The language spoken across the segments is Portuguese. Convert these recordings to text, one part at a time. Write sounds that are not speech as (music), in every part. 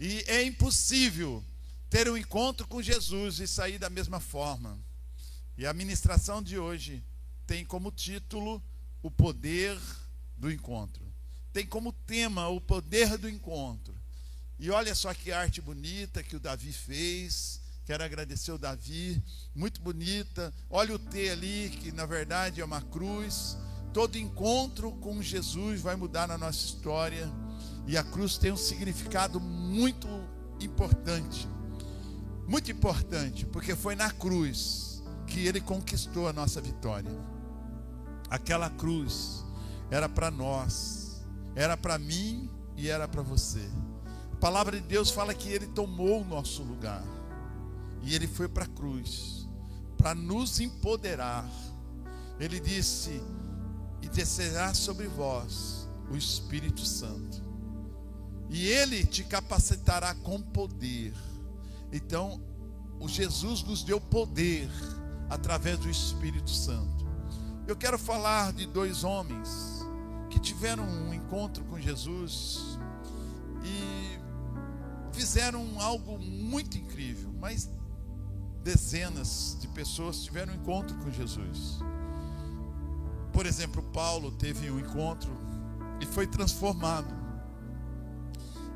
E é impossível ter um encontro com Jesus e sair da mesma forma. E a ministração de hoje tem como título o poder do encontro. Tem como tema o poder do encontro. E olha só que arte bonita que o Davi fez. Quero agradecer o Davi, muito bonita. Olha o T ali, que na verdade é uma cruz. Todo encontro com Jesus vai mudar na nossa história. E a cruz tem um significado muito importante. Muito importante, porque foi na cruz que ele conquistou a nossa vitória. Aquela cruz era para nós, era para mim e era para você. A palavra de Deus fala que ele tomou o nosso lugar. E ele foi para a cruz para nos empoderar. Ele disse: "E descerá sobre vós o Espírito Santo, e ele te capacitará com poder". Então, o Jesus nos deu poder através do Espírito Santo. Eu quero falar de dois homens que tiveram um encontro com Jesus e fizeram algo muito incrível, mas dezenas de pessoas tiveram um encontro com Jesus. Por exemplo, Paulo teve um encontro e foi transformado.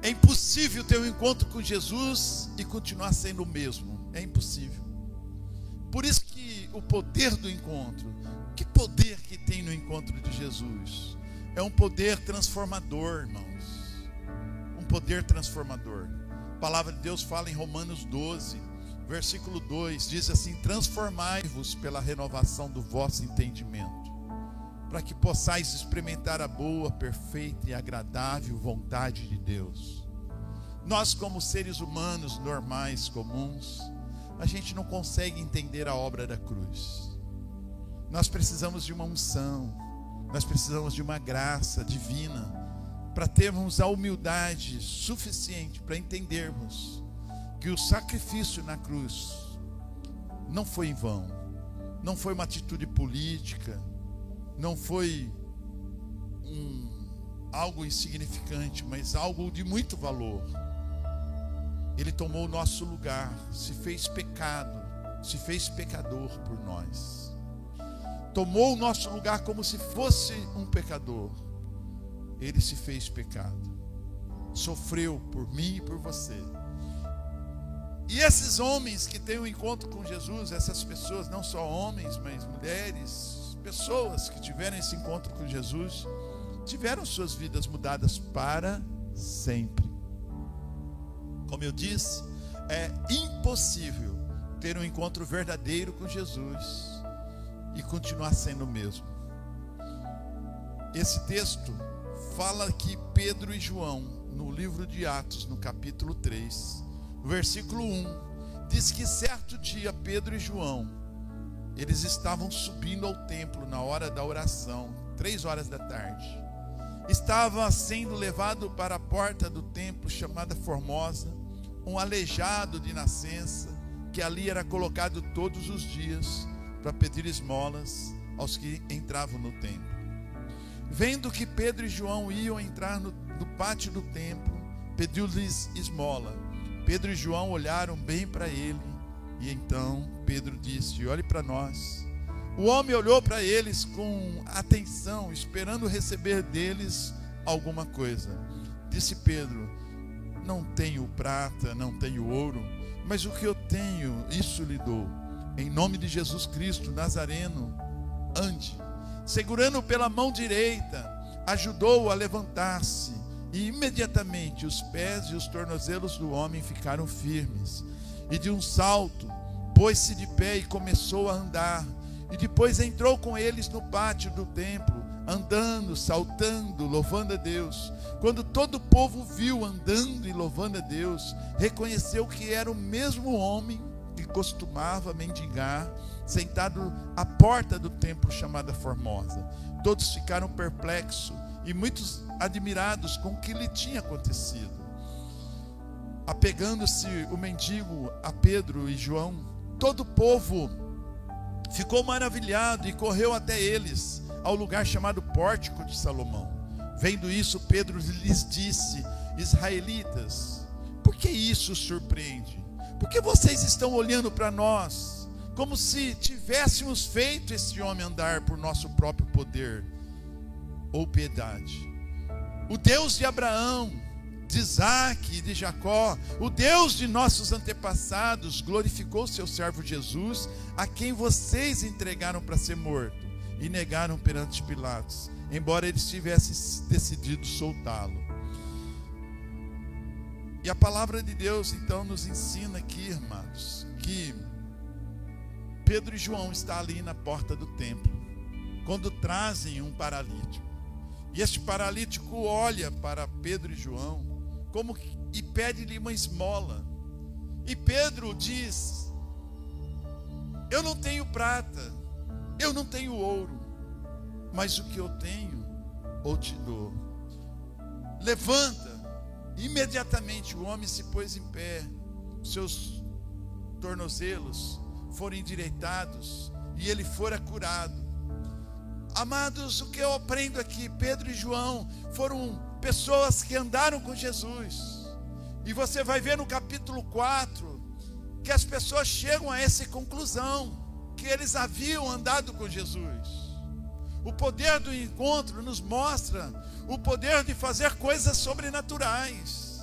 É impossível ter um encontro com Jesus e continuar sendo o mesmo. É impossível. Por isso que o poder do encontro, que poder que tem no encontro de Jesus? É um poder transformador, irmãos. Um poder transformador. A palavra de Deus fala em Romanos 12, versículo 2, diz assim: Transformai-vos pela renovação do vosso entendimento, para que possais experimentar a boa, perfeita e agradável vontade de Deus. Nós, como seres humanos normais, comuns, a gente não consegue entender a obra da cruz. Nós precisamos de uma unção, nós precisamos de uma graça divina para termos a humildade suficiente para entendermos que o sacrifício na cruz não foi em vão, não foi uma atitude política, não foi um, algo insignificante, mas algo de muito valor. Ele tomou o nosso lugar, se fez pecado, se fez pecador por nós. Tomou o nosso lugar como se fosse um pecador. Ele se fez pecado. Sofreu por mim e por você. E esses homens que têm um encontro com Jesus, essas pessoas, não só homens, mas mulheres, pessoas que tiveram esse encontro com Jesus, tiveram suas vidas mudadas para sempre. Como eu disse, é impossível ter um encontro verdadeiro com Jesus e continuar sendo o mesmo. Esse texto fala que Pedro e João, no livro de Atos, no capítulo 3, no versículo 1, diz que certo dia Pedro e João, eles estavam subindo ao templo na hora da oração, três horas da tarde. Estava sendo levado para a porta do templo chamada Formosa, um aleijado de nascença, que ali era colocado todos os dias para pedir esmolas aos que entravam no templo. Vendo que Pedro e João iam entrar no, no pátio do templo, pediu-lhes esmola. Pedro e João olharam bem para ele, e então Pedro disse: Olhe para nós. O homem olhou para eles com atenção, esperando receber deles alguma coisa. Disse Pedro: Não tenho prata, não tenho ouro, mas o que eu tenho, isso lhe dou. Em nome de Jesus Cristo Nazareno, ande. Segurando pela mão direita, ajudou-o a levantar-se, e imediatamente os pés e os tornozelos do homem ficaram firmes. E de um salto, pôs-se de pé e começou a andar. E depois entrou com eles no pátio do templo, andando, saltando, louvando a Deus. Quando todo o povo viu andando e louvando a Deus, reconheceu que era o mesmo homem que costumava mendigar, sentado à porta do templo chamada Formosa. Todos ficaram perplexos e muitos admirados com o que lhe tinha acontecido. Apegando-se o mendigo a Pedro e João, todo o povo ficou maravilhado e correu até eles, ao lugar chamado Pórtico de Salomão. Vendo isso, Pedro lhes disse: Israelitas, por isso surpreende? Por que vocês estão olhando para nós como se tivéssemos feito esse homem andar por nosso próprio poder ou piedade? O Deus de Abraão, de Isaac e de Jacó, o Deus de nossos antepassados, glorificou seu servo Jesus, a quem vocês entregaram para ser morto e negaram perante Pilatos, embora eles tivessem decidido soltá-lo. E a palavra de Deus então nos ensina aqui, irmãos, que Pedro e João estão ali na porta do templo, quando trazem um paralítico. E este paralítico olha para Pedro e João como e pede-lhe uma esmola. E Pedro diz: Eu não tenho prata, eu não tenho ouro, mas o que eu tenho, ou te dou. Levanta, Imediatamente o homem se pôs em pé, seus tornozelos foram endireitados e ele fora curado. Amados, o que eu aprendo aqui, Pedro e João foram pessoas que andaram com Jesus. E você vai ver no capítulo 4 que as pessoas chegam a essa conclusão, que eles haviam andado com Jesus. O poder do encontro nos mostra o poder de fazer coisas sobrenaturais,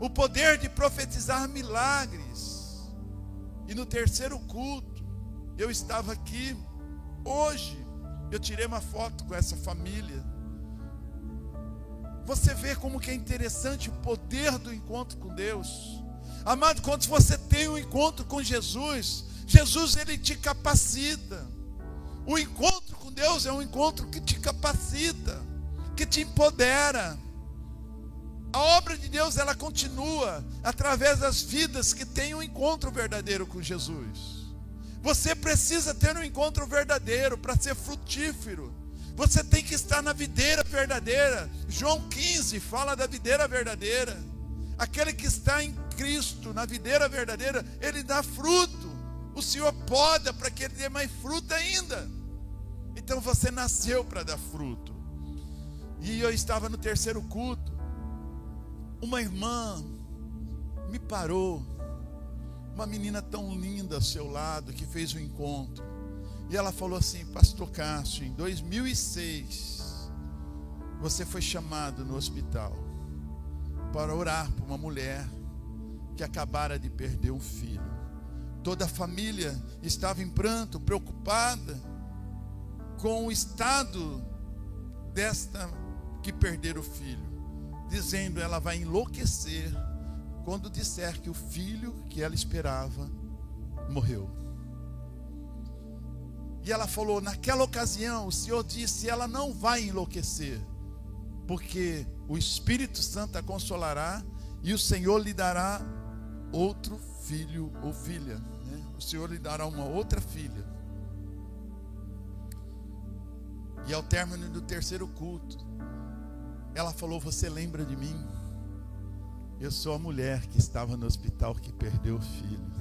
o poder de profetizar milagres. E no terceiro culto, eu estava aqui hoje, eu tirei uma foto com essa família. Você vê como que é interessante o poder do encontro com Deus. Amado, quando você tem um encontro com Jesus, Jesus ele te capacita. O encontro com Deus é um encontro que te capacita que te empodera. A obra de Deus ela continua através das vidas que têm um encontro verdadeiro com Jesus. Você precisa ter um encontro verdadeiro para ser frutífero. Você tem que estar na videira verdadeira. João 15 fala da videira verdadeira. Aquele que está em Cristo, na videira verdadeira, ele dá fruto. O Senhor poda para que ele dê mais fruto ainda. Então você nasceu para dar fruto. E eu estava no terceiro culto. Uma irmã me parou. Uma menina tão linda ao seu lado que fez o um encontro. E ela falou assim: Pastor Cássio, em 2006, você foi chamado no hospital para orar por uma mulher que acabara de perder um filho. Toda a família estava em pranto, preocupada com o estado desta que perder o filho, dizendo ela vai enlouquecer quando disser que o filho que ela esperava morreu. E ela falou: naquela ocasião, o Senhor disse: ela não vai enlouquecer, porque o Espírito Santo a consolará e o Senhor lhe dará outro filho ou filha. Né? O Senhor lhe dará uma outra filha. E ao término do terceiro culto, ela falou: Você lembra de mim? Eu sou a mulher que estava no hospital que perdeu o filho.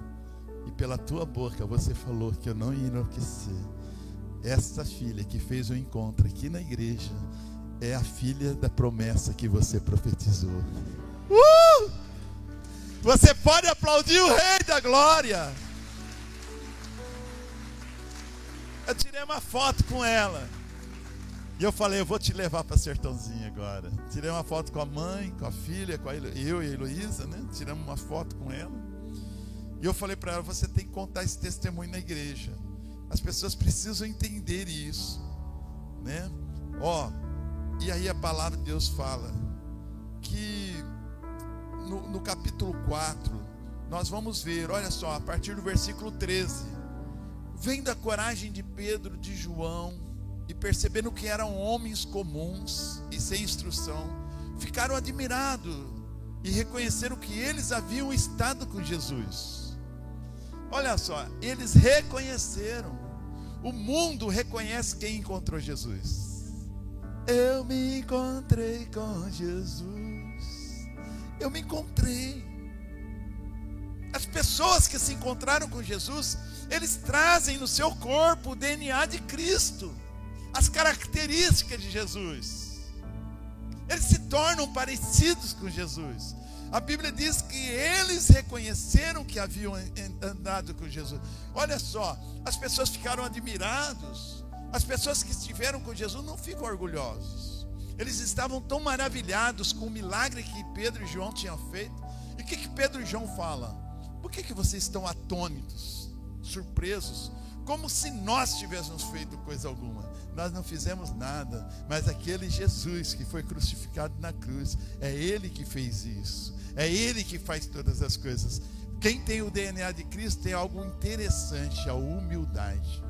E pela tua boca você falou que eu não ia enlouquecer. Essa filha que fez o encontro aqui na igreja é a filha da promessa que você profetizou. Uh! Você pode aplaudir o Rei da Glória. Eu tirei uma foto com ela. E eu falei, eu vou te levar para Sertãozinho agora. Tirei uma foto com a mãe, com a filha, com a eu e a Heloísa, né? Tiramos uma foto com ela. E eu falei para ela, você tem que contar esse testemunho na igreja. As pessoas precisam entender isso, né? Ó, e aí a palavra de Deus fala que no, no capítulo 4, nós vamos ver, olha só, a partir do versículo 13, vem da coragem de Pedro, de João, e percebendo que eram homens comuns e sem instrução, ficaram admirados e reconheceram que eles haviam estado com Jesus. Olha só, eles reconheceram. O mundo reconhece quem encontrou Jesus. Eu me encontrei com Jesus. Eu me encontrei. As pessoas que se encontraram com Jesus, eles trazem no seu corpo o DNA de Cristo as características de Jesus. Eles se tornam parecidos com Jesus. A Bíblia diz que eles reconheceram que haviam andado com Jesus. Olha só, as pessoas ficaram admirados. As pessoas que estiveram com Jesus não ficam orgulhosos. Eles estavam tão maravilhados com o milagre que Pedro e João tinham feito. E o que, que Pedro e João falam? Por que, que vocês estão atônitos, surpresos? Como se nós tivéssemos feito coisa alguma. Nós não fizemos nada, mas aquele Jesus que foi crucificado na cruz, é Ele que fez isso. É Ele que faz todas as coisas. Quem tem o DNA de Cristo tem algo interessante, a humildade.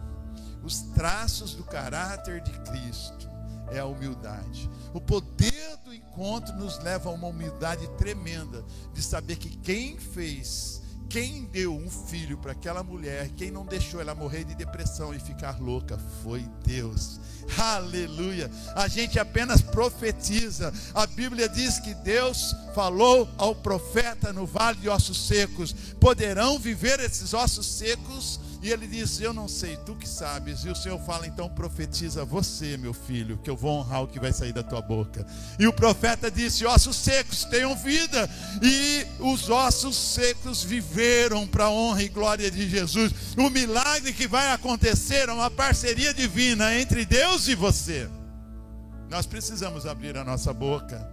Os traços do caráter de Cristo é a humildade. O poder do encontro nos leva a uma humildade tremenda de saber que quem fez quem deu um filho para aquela mulher, quem não deixou ela morrer de depressão e ficar louca, foi Deus. Aleluia. A gente apenas profetiza. A Bíblia diz que Deus falou ao profeta no vale de ossos secos: poderão viver esses ossos secos? E ele diz: Eu não sei, tu que sabes. E o Senhor fala: Então profetiza você, meu filho, que eu vou honrar o que vai sair da tua boca. E o profeta disse: Ossos secos tenham vida. E os ossos secos viveram para a honra e glória de Jesus. O milagre que vai acontecer é uma parceria divina entre Deus e você. Nós precisamos abrir a nossa boca.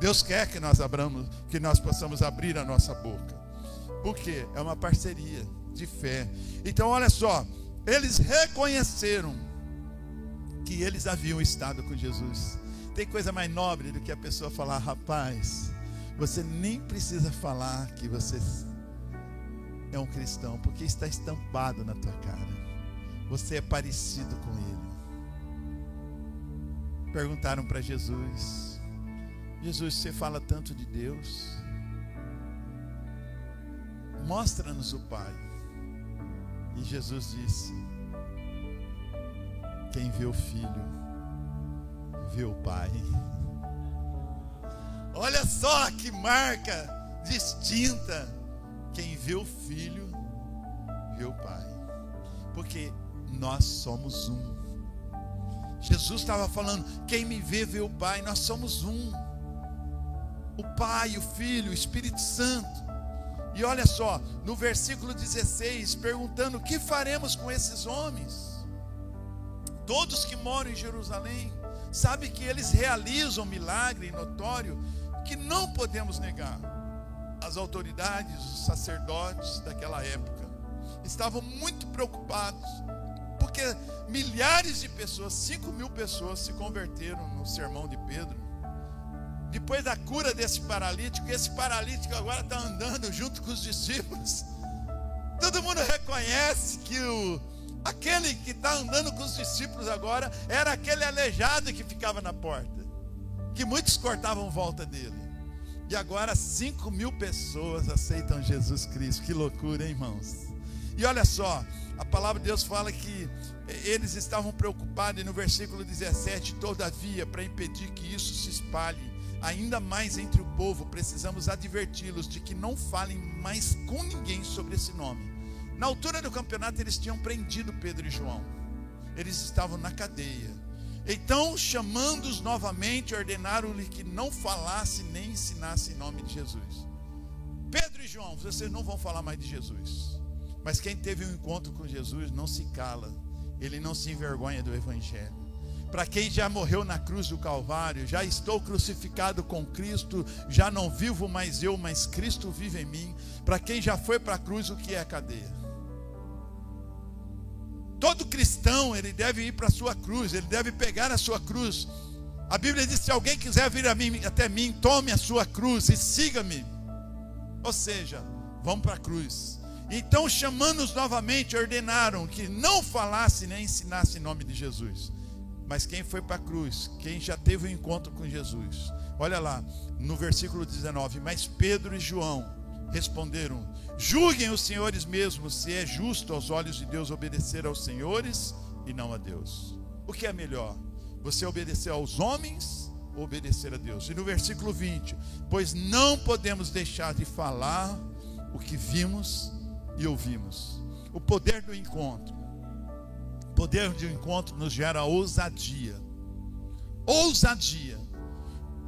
Deus quer que nós abramos, que nós possamos abrir a nossa boca. Por quê? É uma parceria de fé. Então, olha só, eles reconheceram que eles haviam estado com Jesus. Tem coisa mais nobre do que a pessoa falar, rapaz, você nem precisa falar que você é um cristão, porque está estampado na tua cara. Você é parecido com ele. Perguntaram para Jesus: Jesus, você fala tanto de Deus? Mostra-nos o Pai. E Jesus disse: Quem vê o filho, vê o Pai. Olha só que marca distinta. Quem vê o filho, vê o Pai. Porque nós somos um. Jesus estava falando: quem me vê, vê o Pai. Nós somos um. O Pai, o Filho, o Espírito Santo. E olha só, no versículo 16, perguntando: o que faremos com esses homens? Todos que moram em Jerusalém, sabe que eles realizam milagre notório que não podemos negar. As autoridades, os sacerdotes daquela época, estavam muito preocupados, porque milhares de pessoas, 5 mil pessoas, se converteram no sermão de Pedro depois da cura desse paralítico, esse paralítico agora está andando junto com os discípulos. Todo mundo reconhece que o, aquele que está andando com os discípulos agora era aquele aleijado que ficava na porta, que muitos cortavam volta dele. E agora 5 mil pessoas aceitam Jesus Cristo. Que loucura, hein, irmãos? E olha só, a palavra de Deus fala que eles estavam preocupados, e no versículo 17, todavia, para impedir que isso se espalhe, ainda mais entre o povo, precisamos adverti-los de que não falem mais com ninguém sobre esse nome. Na altura do campeonato, eles tinham prendido Pedro e João, eles estavam na cadeia. Então, chamando-os novamente, ordenaram-lhe que não falasse nem ensinasse em nome de Jesus. Pedro e João, vocês não vão falar mais de Jesus. Mas quem teve um encontro com Jesus não se cala, ele não se envergonha do Evangelho para quem já morreu na cruz do Calvário, já estou crucificado com Cristo, já não vivo mais eu, mas Cristo vive em mim. Para quem já foi para a cruz, o que é cadeia? Todo cristão, ele deve ir para a sua cruz, ele deve pegar a sua cruz. A Bíblia diz: se alguém quiser vir mim, até mim, tome a sua cruz e siga-me. Ou seja, vão para a cruz. Então, chamando-os novamente, ordenaram que não falasse nem ensinasse em nome de Jesus. Mas quem foi para a cruz, quem já teve o um encontro com Jesus, olha lá, no versículo 19: Mas Pedro e João responderam: Julguem os senhores mesmos se é justo aos olhos de Deus obedecer aos senhores e não a Deus. O que é melhor? Você obedecer aos homens ou obedecer a Deus? E no versículo 20: Pois não podemos deixar de falar o que vimos e ouvimos. O poder do encontro poder de encontro nos gera ousadia. Ousadia.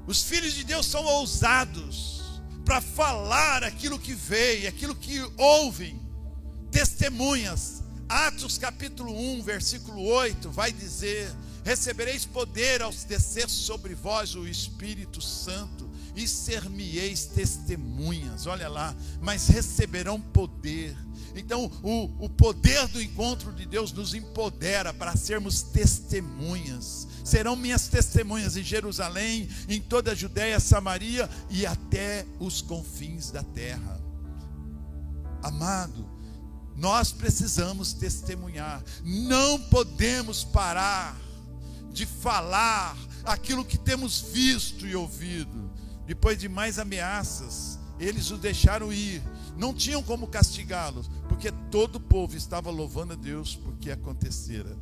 Os filhos de Deus são ousados. para falar aquilo que veio, aquilo que ouvem, testemunhas. Atos capítulo 1, versículo 8 vai dizer: Recebereis poder ao descer sobre vós o Espírito Santo e ser-me-eis testemunhas. Olha lá, mas receberão poder. Então, o, o poder do encontro de Deus nos empodera para sermos testemunhas. Serão minhas testemunhas em Jerusalém, em toda a Judéia, Samaria e até os confins da terra. Amado, nós precisamos testemunhar, não podemos parar de falar aquilo que temos visto e ouvido. Depois de mais ameaças, eles o deixaram ir. Não tinham como castigá-los, porque todo o povo estava louvando a Deus porque acontecera.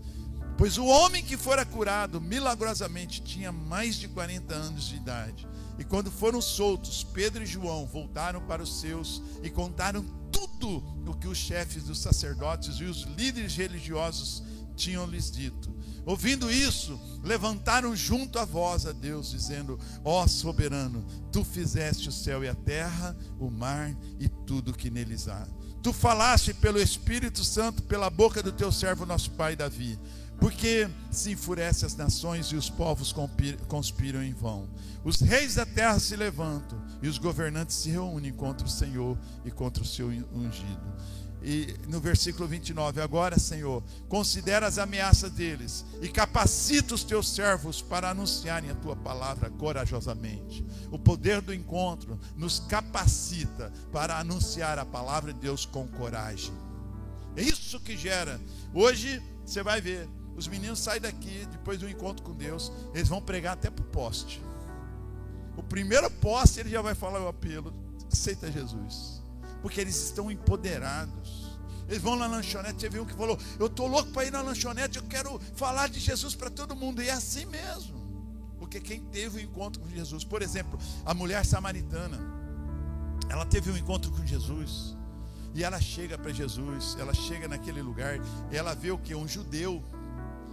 Pois o homem que fora curado milagrosamente tinha mais de 40 anos de idade. E quando foram soltos, Pedro e João voltaram para os seus e contaram tudo o que os chefes dos sacerdotes e os líderes religiosos tinham lhes dito. Ouvindo isso, levantaram junto a voz a Deus, dizendo: Ó oh, soberano, tu fizeste o céu e a terra, o mar e tudo que neles há. Tu falaste pelo Espírito Santo, pela boca do teu servo, nosso pai Davi. Porque se enfurece as nações e os povos conspiram em vão. Os reis da terra se levantam e os governantes se reúnem contra o Senhor e contra o seu ungido. E no versículo 29, agora, Senhor, considera as ameaças deles e capacita os teus servos para anunciarem a tua palavra corajosamente. O poder do encontro nos capacita para anunciar a palavra de Deus com coragem. É isso que gera. Hoje você vai ver, os meninos saem daqui depois do encontro com Deus, eles vão pregar até para o poste. O primeiro poste ele já vai falar o apelo, aceita Jesus porque eles estão empoderados. Eles vão na lanchonete, viu um que falou: Eu estou louco para ir na lanchonete, eu quero falar de Jesus para todo mundo. E é assim mesmo. Porque quem teve o um encontro com Jesus, por exemplo, a mulher samaritana, ela teve um encontro com Jesus. E ela chega para Jesus, ela chega naquele lugar, e ela vê o que? Um judeu.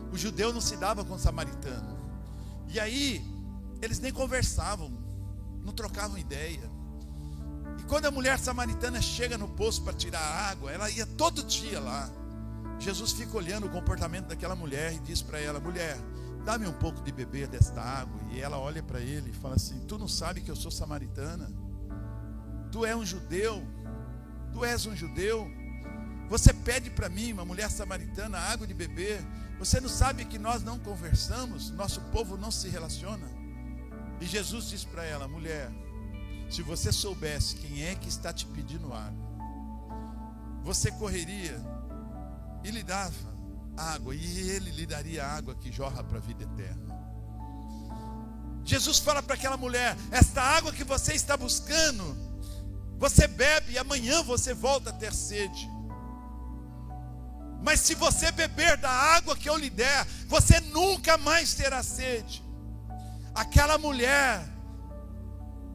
O judeu não se dava com o samaritano. E aí, eles nem conversavam, não trocavam ideia. E quando a mulher samaritana chega no poço para tirar água, ela ia todo dia lá. Jesus fica olhando o comportamento daquela mulher e diz para ela: Mulher, dá-me um pouco de beber desta água. E ela olha para ele e fala assim: Tu não sabe que eu sou samaritana? Tu és um judeu? Tu és um judeu? Você pede para mim, uma mulher samaritana, água de beber. Você não sabe que nós não conversamos, nosso povo não se relaciona? E Jesus diz para ela: Mulher, se você soubesse quem é que está te pedindo água, você correria e lhe dava água, e ele lhe daria água que jorra para a vida eterna. Jesus fala para aquela mulher: Esta água que você está buscando, você bebe e amanhã você volta a ter sede. Mas se você beber da água que eu lhe der, você nunca mais terá sede. Aquela mulher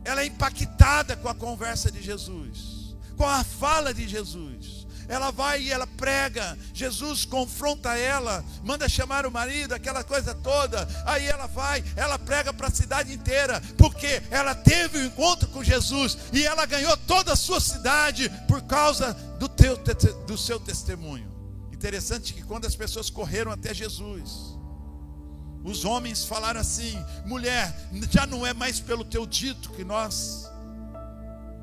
ela é impactada com a conversa de Jesus, com a fala de Jesus. Ela vai e ela prega, Jesus confronta ela, manda chamar o marido, aquela coisa toda. Aí ela vai, ela prega para a cidade inteira, porque ela teve o um encontro com Jesus e ela ganhou toda a sua cidade por causa do, teu, do seu testemunho. Interessante que quando as pessoas correram até Jesus, os homens falaram assim: mulher, já não é mais pelo teu dito que nós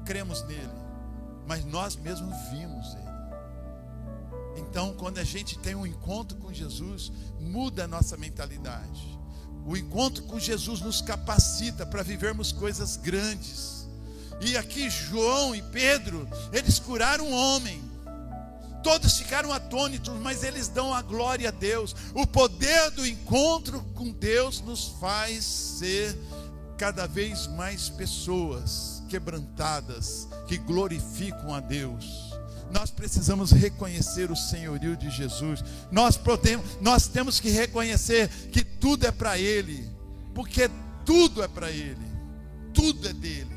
cremos nele, mas nós mesmos vimos ele. Então, quando a gente tem um encontro com Jesus, muda a nossa mentalidade. O encontro com Jesus nos capacita para vivermos coisas grandes. E aqui João e Pedro, eles curaram um homem Todos ficaram atônitos, mas eles dão a glória a Deus. O poder do encontro com Deus nos faz ser cada vez mais pessoas quebrantadas que glorificam a Deus. Nós precisamos reconhecer o senhorio de Jesus. Nós, podemos, nós temos que reconhecer que tudo é para Ele, porque tudo é para Ele, tudo é dele,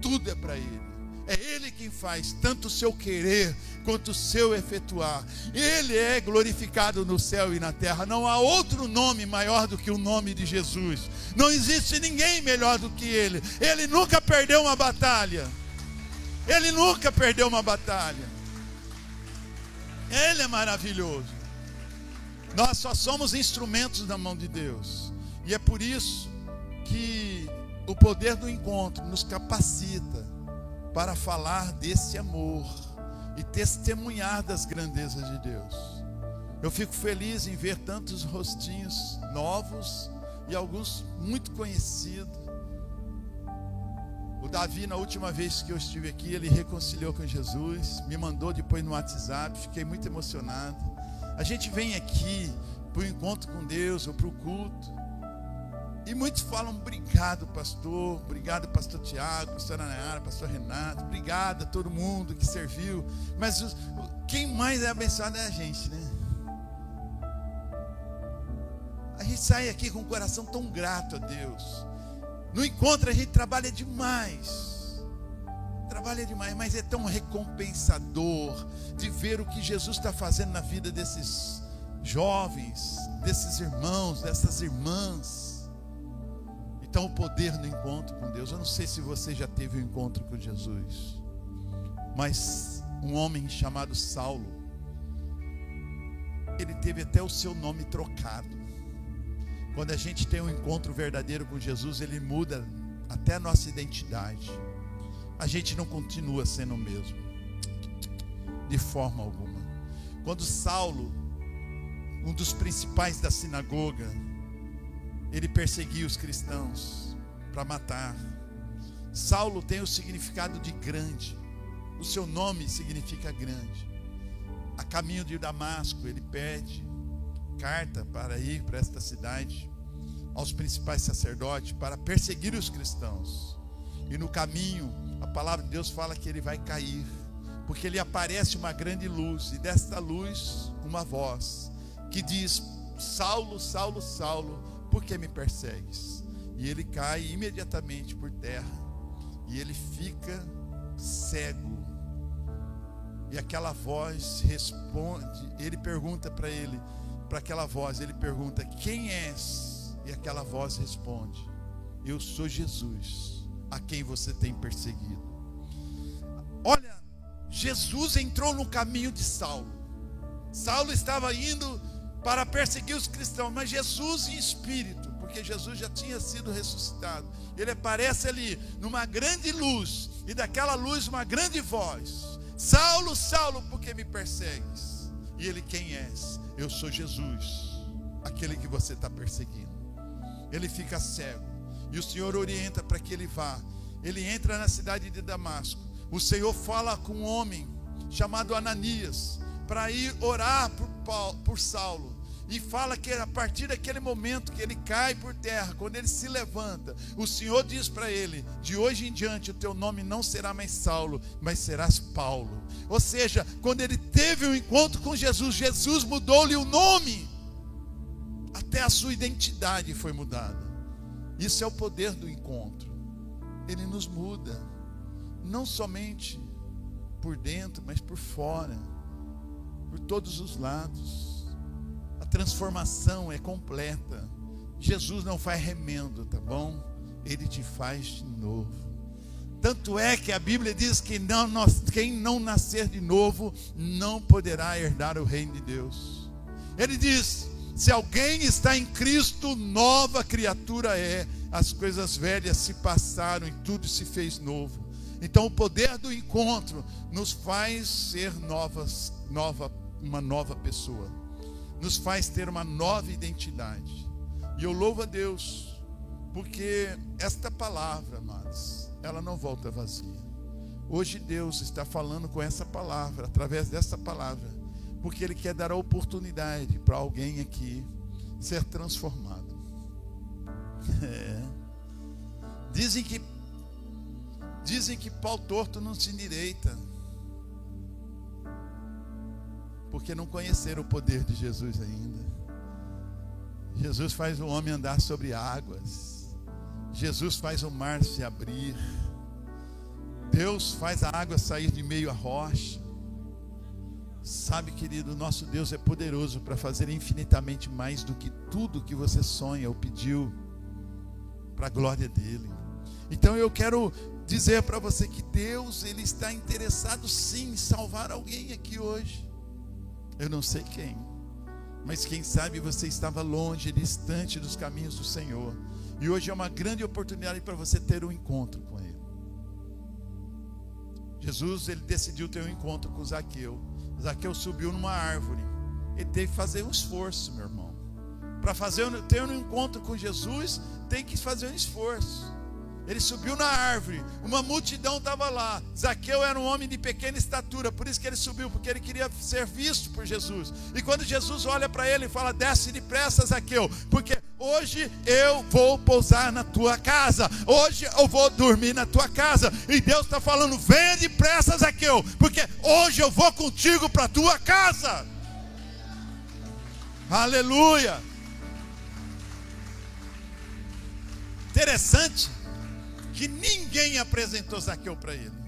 tudo é para Ele. É Ele quem faz tanto o seu querer quanto o seu efetuar. Ele é glorificado no céu e na terra. Não há outro nome maior do que o nome de Jesus. Não existe ninguém melhor do que Ele. Ele nunca perdeu uma batalha. Ele nunca perdeu uma batalha. Ele é maravilhoso. Nós só somos instrumentos na mão de Deus. E é por isso que o poder do encontro nos capacita para falar desse amor e testemunhar das grandezas de Deus. Eu fico feliz em ver tantos rostinhos novos e alguns muito conhecidos. O Davi, na última vez que eu estive aqui, ele reconciliou com Jesus, me mandou depois no WhatsApp, fiquei muito emocionado. A gente vem aqui para o encontro com Deus ou para o culto. E muitos falam, obrigado, pastor, obrigado, pastor Tiago, pastor Anayara, pastor Renato, obrigado a todo mundo que serviu. Mas os, quem mais é abençoado é a gente, né? A gente sai aqui com o coração tão grato a Deus. No encontro a gente trabalha demais. Trabalha demais, mas é tão recompensador de ver o que Jesus está fazendo na vida desses jovens, desses irmãos, dessas irmãs. Então, o poder do encontro com Deus. Eu não sei se você já teve um encontro com Jesus, mas um homem chamado Saulo, ele teve até o seu nome trocado. Quando a gente tem um encontro verdadeiro com Jesus, ele muda até a nossa identidade. A gente não continua sendo o mesmo, de forma alguma. Quando Saulo, um dos principais da sinagoga, ele perseguia os cristãos para matar. Saulo tem o significado de grande. O seu nome significa grande. A caminho de Damasco, ele pede carta para ir para esta cidade aos principais sacerdotes para perseguir os cristãos. E no caminho, a palavra de Deus fala que ele vai cair, porque ele aparece uma grande luz, e desta luz, uma voz que diz: Saulo, Saulo, Saulo, por que me persegues? E ele cai imediatamente por terra, e ele fica cego. E aquela voz responde, ele pergunta para ele, para aquela voz, ele pergunta: Quem és? E aquela voz responde: Eu sou Jesus, a quem você tem perseguido. Olha, Jesus entrou no caminho de Saulo. Saulo estava indo para perseguir os cristãos, mas Jesus em espírito, porque Jesus já tinha sido ressuscitado. Ele aparece ali numa grande luz, e daquela luz uma grande voz: Saulo, Saulo, por que me persegues? E ele, quem és? Eu sou Jesus, aquele que você está perseguindo. Ele fica cego, e o Senhor orienta para que ele vá. Ele entra na cidade de Damasco. O Senhor fala com um homem chamado Ananias para ir orar por, Paulo, por Saulo. E fala que a partir daquele momento que ele cai por terra, quando ele se levanta, o Senhor diz para ele: de hoje em diante o teu nome não será mais Saulo, mas serás Paulo. Ou seja, quando ele teve um encontro com Jesus, Jesus mudou-lhe o nome, até a sua identidade foi mudada. Isso é o poder do encontro, ele nos muda, não somente por dentro, mas por fora, por todos os lados transformação é completa. Jesus não faz remendo, tá bom? Ele te faz de novo. Tanto é que a Bíblia diz que não, quem não nascer de novo não poderá herdar o reino de Deus. Ele diz: se alguém está em Cristo, nova criatura é. As coisas velhas se passaram e tudo se fez novo. Então o poder do encontro nos faz ser novas, nova, uma nova pessoa nos faz ter uma nova identidade. E eu louvo a Deus, porque esta palavra, amados, ela não volta vazia. Hoje Deus está falando com essa palavra, através dessa palavra, porque Ele quer dar a oportunidade para alguém aqui ser transformado. (laughs) É. Dizem que dizem que pau torto não se endireita porque não conheceram o poder de Jesus ainda. Jesus faz o homem andar sobre águas. Jesus faz o mar se abrir. Deus faz a água sair de meio à rocha. Sabe, querido, nosso Deus é poderoso para fazer infinitamente mais do que tudo que você sonha ou pediu, para a glória dele. Então eu quero dizer para você que Deus ele está interessado sim em salvar alguém aqui hoje. Eu não sei quem, mas quem sabe você estava longe, distante dos caminhos do Senhor. E hoje é uma grande oportunidade para você ter um encontro com Ele. Jesus ele decidiu ter um encontro com Zaqueu. Zaqueu subiu numa árvore. Ele teve que fazer um esforço, meu irmão. Para fazer ter um encontro com Jesus, tem que fazer um esforço. Ele subiu na árvore, uma multidão estava lá. Zaqueu era um homem de pequena estatura, por isso que ele subiu, porque ele queria ser visto por Jesus. E quando Jesus olha para ele e fala: Desce depressa, Zaqueu, porque hoje eu vou pousar na tua casa, hoje eu vou dormir na tua casa. E Deus está falando: Venha depressa, Zaqueu, porque hoje eu vou contigo para a tua casa. Aleluia. Interessante que ninguém apresentou Zaqueu para ele.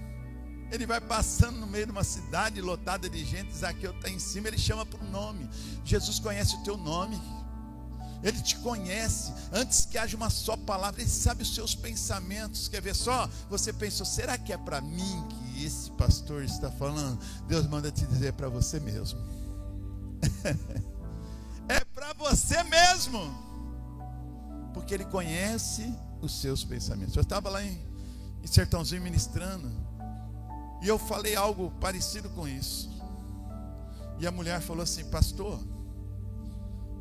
Ele vai passando no meio de uma cidade lotada de gente, Zaqueu está em cima, ele chama por nome. Jesus conhece o teu nome. Ele te conhece antes que haja uma só palavra, ele sabe os seus pensamentos. Quer ver só? Você pensou, será que é para mim que esse pastor está falando? Deus manda te dizer para você mesmo. (laughs) é para você mesmo. Porque ele conhece os seus pensamentos. Eu estava lá em, em Sertãozinho ministrando, e eu falei algo parecido com isso. E a mulher falou assim: Pastor,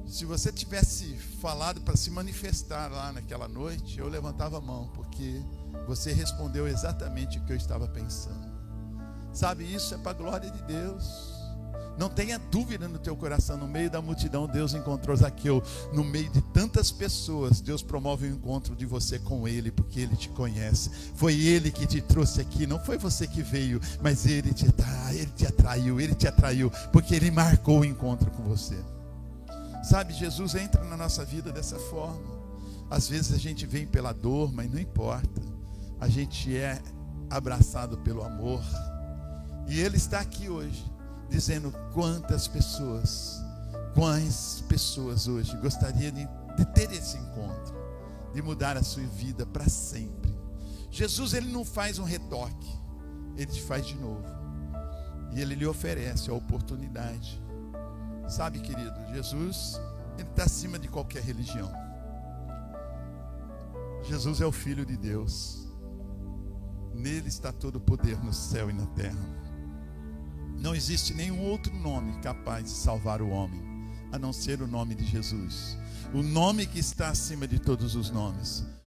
se você tivesse falado para se manifestar lá naquela noite, eu levantava a mão, porque você respondeu exatamente o que eu estava pensando. Sabe, isso é para a glória de Deus. Não tenha dúvida no teu coração, no meio da multidão, Deus encontrou Zaqueu. No meio de tantas pessoas, Deus promove o encontro de você com Ele, porque Ele te conhece. Foi Ele que te trouxe aqui, não foi você que veio, mas Ele te, ele te atraiu, Ele te atraiu, porque Ele marcou o encontro com você. Sabe, Jesus entra na nossa vida dessa forma. Às vezes a gente vem pela dor, mas não importa. A gente é abraçado pelo amor. E Ele está aqui hoje dizendo quantas pessoas, quais pessoas hoje gostariam de, de ter esse encontro, de mudar a sua vida para sempre. Jesus ele não faz um retoque, ele te faz de novo. E ele lhe oferece a oportunidade. Sabe, querido, Jesus, ele está acima de qualquer religião. Jesus é o Filho de Deus. Nele está todo o poder no céu e na terra. Não existe nenhum outro nome capaz de salvar o homem, a não ser o nome de Jesus. O nome que está acima de todos os nomes.